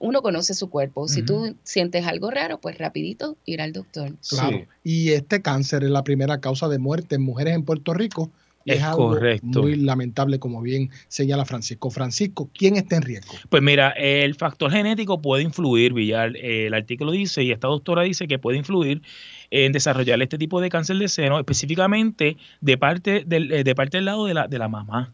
uno conoce su cuerpo. Si tú sientes algo raro, pues rapidito ir al doctor. Claro. Y este cáncer es la primera causa de muerte en mujeres en Puerto Rico. Y es, Es algo correcto. muy lamentable, como bien señala Francisco. Francisco, ¿quién está en riesgo? Pues mira, el factor genético puede influir, Villar. Eh, El artículo dice, y esta doctora dice que puede influir en desarrollar este tipo de cáncer de seno, específicamente de parte del, eh, de parte del lado de la, de la mamá,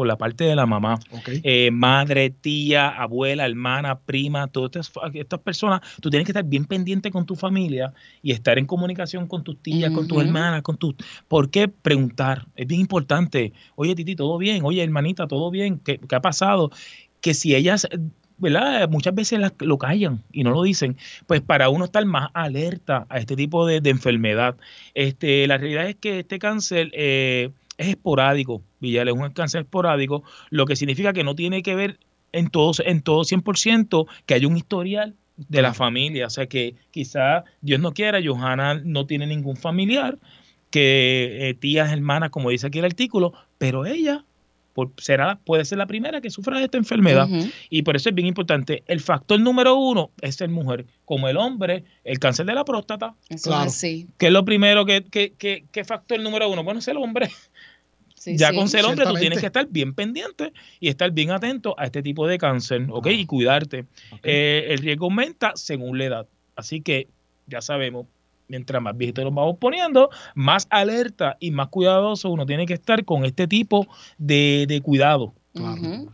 por la parte de la mamá. Eh, madre, tía, abuela, hermana, prima, todas estas, estas personas, tú tienes que estar bien pendiente con tu familia y estar en comunicación con tus tías, con tus hermanas, con tus... ¿Por qué preguntar? Es bien importante. Oye, Titi, ¿todo bien? Oye, hermanita, ¿todo bien? ¿Qué, qué ha pasado? Que si ellas... ¿verdad? Muchas veces las- lo callan y no lo dicen, pues para uno estar más alerta a este tipo de, de enfermedad. Este, la realidad es que este cáncer eh, es esporádico, Villar, es un cáncer esporádico, lo que significa que no tiene que ver en todo, en todo 100% que haya un historial de la familia. O sea que quizá, Dios no quiera, Johanna no tiene ningún familiar, que eh, tías, hermanas, como dice aquí el artículo, pero ella por- será, puede ser la primera que sufra de esta enfermedad. Y por eso es bien importante. El factor número uno es ser mujer. Como el hombre, el cáncer de la próstata. Eso es así. ¿Qué es lo primero que, que, que, que factor número uno? Bueno, es el hombre. Sí, ya sí. con ser hombre, tú tienes que estar bien pendiente y estar bien atento a este tipo de cáncer, ¿ok? Y cuidarte. Eh, el riesgo aumenta según la edad. Así que ya sabemos, mientras más viejitos nos vamos poniendo, más alerta y más cuidadoso uno tiene que estar con este tipo de, de cuidado.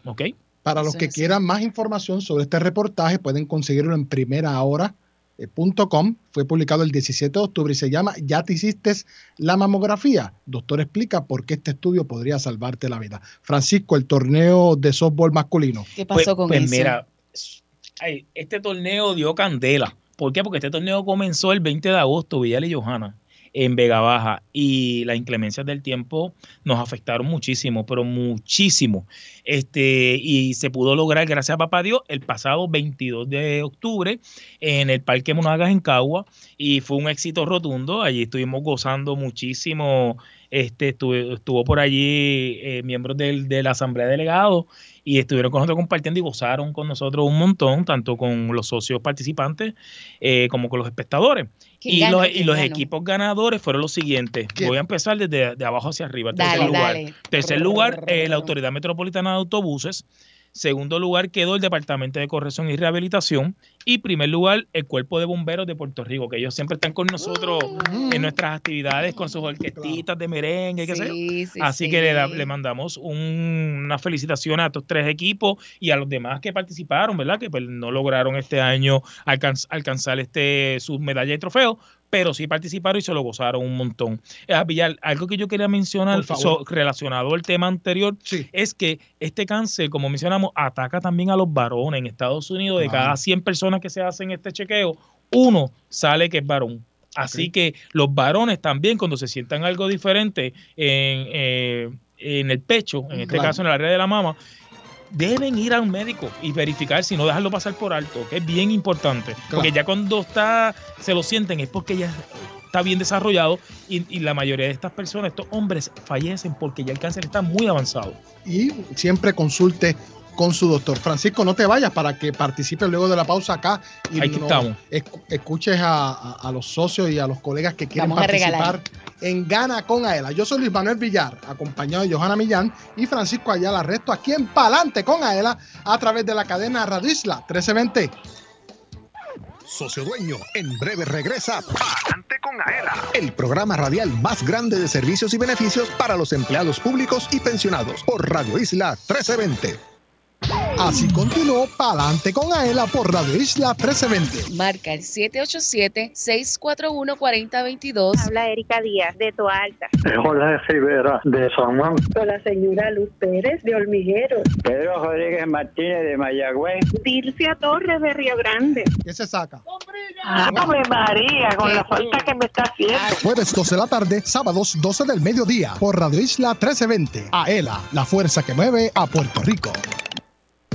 ¿ok? Para los que quieran más información sobre este reportaje, pueden conseguirlo en primerahora.com. Fue publicado el 17 de octubre y se llama ¿Ya te hiciste la mamografía? Doctor explica por qué este estudio podría salvarte la vida. Francisco, el torneo de softball masculino. ¿Qué pasó Pues- con pues eso? mira, este torneo dio candela. ¿Por qué? Porque este torneo comenzó el 20 de agosto, Villal y Johanna, en Vega Baja, y las inclemencias del tiempo nos afectaron muchísimo, pero muchísimo. Este, y se pudo lograr, gracias a papá Dios, el pasado 22 de octubre en el Parque Monagas en Cagua, y fue un éxito rotundo. Allí estuvimos gozando muchísimo. Este, estuve- estuvo por allí eh, miembros del- de la Asamblea de Delegados y estuvieron con nosotros compartiendo y gozaron con nosotros un montón, tanto con los socios participantes eh, como con los espectadores. ¿Quién Y los, y ¿Quién los equipos ganadores fueron los siguientes. Voy a empezar desde de abajo hacia arriba. Tercer Dale, lugar, dale. tercer lugar eh, la Autoridad Metropolitana de Autobuses. Segundo lugar quedó el Departamento de Corrección y Rehabilitación. Y primer lugar, el Cuerpo de Bomberos de Puerto Rico, que ellos siempre están con nosotros en nuestras actividades con sus orquestitas de merengue, qué sé yo. Sí, sí, Así sí. que le, le mandamos un- una felicitación a estos tres equipos y a los demás que participaron, ¿verdad? Que pues, no lograron este año alcanz- alcanzar este sus medallas y trofeos, pero sí participaron y se lo gozaron un montón. Eh, Villar, algo que yo quería mencionar so- relacionado al tema anterior Sí. es que este cáncer, como mencionamos, ataca también a los varones. En Estados Unidos, de cada 100 personas que se hacen este chequeo, uno sale que es varón. Así que los varones también, cuando se sientan algo diferente en, eh, en el pecho, en este Claro. caso en el área de la mama, deben ir a un médico y verificar si no dejarlo pasar por alto, que es bien importante. Porque ya cuando está, se lo sienten es porque ya está bien desarrollado y, y la mayoría de estas personas, estos hombres, fallecen porque ya el cáncer está muy avanzado. Y siempre consulte con su doctor. Francisco, no te vayas para que participe luego de la pausa acá y Aquí estamos. escuches a, a- a los socios y a los colegas que quieren participar en Gana con Aela. Yo soy Luis Manuel Villar, acompañado de Johanna Millán y Francisco Ayala Resto aquí en Palante con Aela a través de la cadena Radio Isla 1320. Socio Dueño, en breve regresa Palante con Aela, el programa radial más grande de servicios y beneficios para los empleados públicos y pensionados por Radio Isla 1320. Así continuó Palante con Aela por Radio Isla 1320. Marca el 787-641-4022. Habla Erika Díaz de Toalta. Jorge Rivera de San Juan. Con la señora Luz Pérez de Olmigueros. Pedro Rodríguez Martínez de Mayagüez. Dilcia Torres de Río Grande. ¿Qué se saca? Ave María, con la falta que me está haciendo. Jueves 12 de la tarde, sábados 12 del mediodía por Radio Isla 1320. Aela, la fuerza que mueve a Puerto Rico.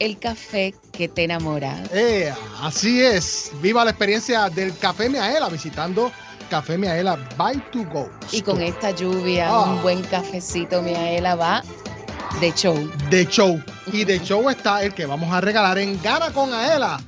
el café que te enamora. Eh, así es. Viva la experiencia del Café Miaela visitando Café Miaela by to go. Y con esta lluvia, Ah. un buen cafecito Miaela va de show. de show. Y de show está el que vamos a regalar en Gana con Aela.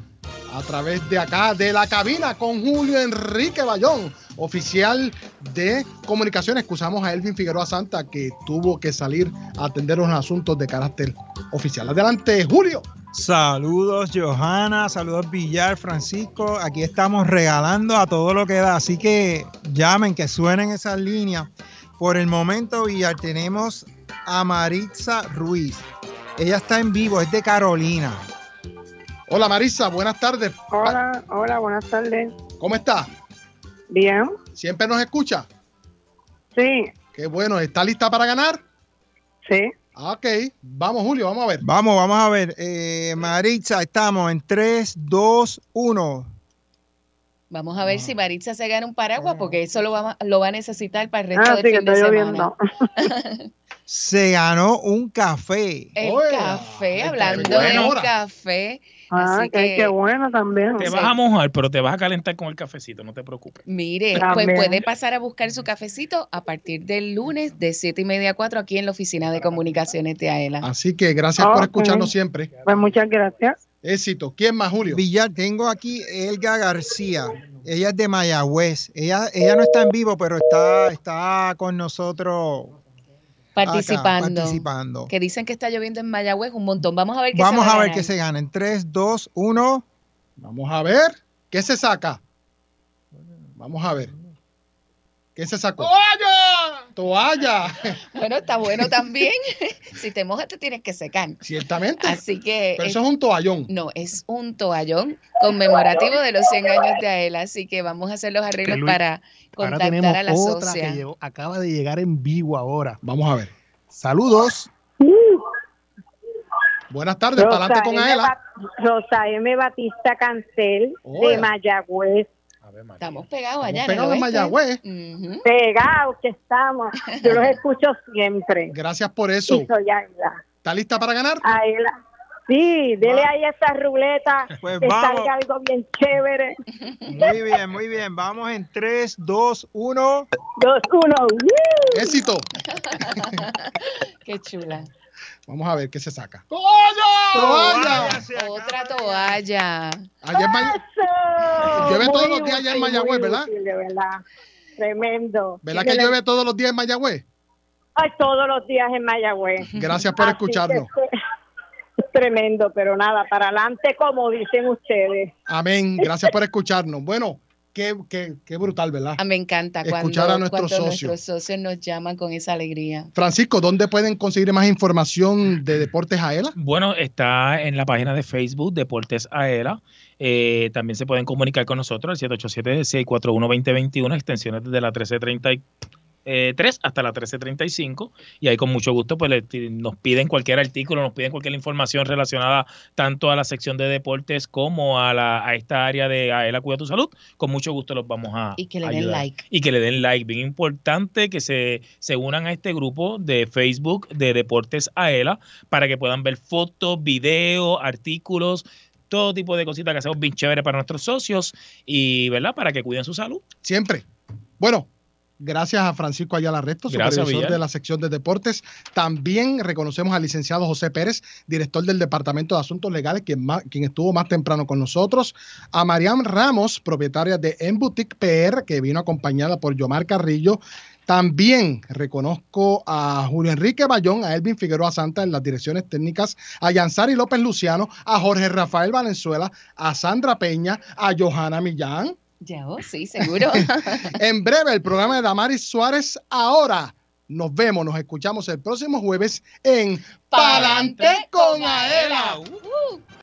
A través de acá, de la cabina, con Julio Enrique Bayón, oficial de comunicaciones. Excusamos a Elvin Figueroa Santa, que tuvo que salir a atender unos asuntos de carácter oficial. Adelante, Julio. Saludos Johanna, saludos Villar, Francisco. Aquí estamos regalando a todo lo que da, así que llamen, que suenen esas líneas. Por el momento, Villar, tenemos a Maritza Ruiz. Ella está en vivo, es de Carolina. Hola Marisa, buenas tardes. Hola, hola, buenas tardes. ¿Cómo está? Bien. ¿Siempre nos escucha? Sí. Qué bueno, ¿está lista para ganar? Sí. Ok, vamos Julio, vamos a ver. Vamos, vamos a ver. Eh, Maritza, estamos en 3, 2, 1. Vamos a ver si Maritza se gana un paraguas, porque eso lo va, lo va a necesitar para el resto Ah, del sí, que de semana. Se ganó un café. El café, hablando qué de un bueno. café. Ah, así que, que, qué bueno también. Te vas a mojar, pero te vas a calentar con el cafecito, no te preocupes. mire, También. pues puede pasar a buscar su cafecito a partir del lunes de 7 y media a 4 aquí en la oficina de comunicaciones de AELA. Así que gracias por escucharnos siempre. Pues muchas gracias. Éxito. ¿Quién más, Julio? Villar, tengo aquí Elga García. Ella es de Mayagüez. Ella, ella no está en vivo, pero está, está con nosotros acá, Participando. participando. Que dicen que está lloviendo en Mayagüez un montón. Vamos a ver qué se Vamos va a ver qué se gana. En 3, 2, 1. Vamos a ver. ¿Qué se saca? Vamos a ver. ¿Qué se sacó? ¡Toalla! ¡Toalla! Bueno, está bueno también. si te mojas, te tienes que secar. Ciertamente. Así que. Pero eso es un toallón. No, es un toallón conmemorativo de los 100 años de AELA. Así que vamos a hacer los arreglos Luis, para Ahora contactar tenemos a la otra socia. que llegó- acaba de llegar en vivo ahora. Vamos a ver. Saludos. Buenas tardes, para adelante con. Aela. Rosa M. Batista Cancel Hola. de Mayagüez. Estamos pegados allá. pegados ¿no en lo ves? Mayagüez. Pegados que estamos. Yo los escucho siempre. Gracias por eso. ¿Está lista para ganar? Aela. Sí, dele ahí a esa ruleta Pues que vamos. salga algo bien chévere. Muy bien, muy bien. Vamos en 3, 2, 1. 2, 1. Éxito. Qué chula. Vamos a ver qué se saca. ¡Toalla! ¡Toalla! Otra toalla. Allá en May- Llueve todos los días allá en Mayagüez, ¿verdad? útil, de verdad. Tremendo. ¿Verdad que llueve todos los días en Mayagüez? Ay, todos los días en Mayagüez. Gracias por Así escucharnos. que tremendo, pero nada, para adelante como dicen ustedes. Amén. Gracias por escucharnos. Bueno, qué, qué, qué brutal, ¿verdad? Ah, me encanta cuando, Escuchar a nuestros cuando socios. nuestros socios nos llaman con esa alegría. Francisco, ¿dónde pueden conseguir más información de Deportes Aela? Bueno, está en la página de Facebook Deportes Aela. Eh, también se pueden comunicar con nosotros al 787-641-2021, extensiones desde la 1330 eh, 3 hasta la 13.35 y ahí con mucho gusto pues le- nos piden cualquier artículo, nos piden cualquier información relacionada tanto a la sección de deportes como a, la, a esta área de Aela Cuida tu Salud. Con mucho gusto los vamos a Y que le den like. Y que le den like. Bien importante que se, se unan a este grupo de Facebook de Deportes Aela para que puedan ver fotos, videos, artículos, todo tipo de cositas que hacemos bien chévere para nuestros socios y, ¿verdad? Para que cuiden su salud. Siempre. Bueno, gracias a Francisco Ayala Resto, supervisor de la sección de deportes. También reconocemos al licenciado José Pérez, director del Departamento de Asuntos Legales, quien, más- quien estuvo más temprano con nosotros. A Mariam Ramos, propietaria de En Boutique PR, que vino acompañada por Yomar Carrillo. También reconozco a Julio Enrique Bayón, a Elvin Figueroa Santa en las direcciones técnicas, a Yansari López Luciano, a Jorge Rafael Valenzuela, a Sandra Peña, a Johanna Millán. Ya, sí, seguro. En breve, el programa de Damaris Suárez. Ahora nos vemos, nos escuchamos el próximo jueves en Palante con Aela. Uh.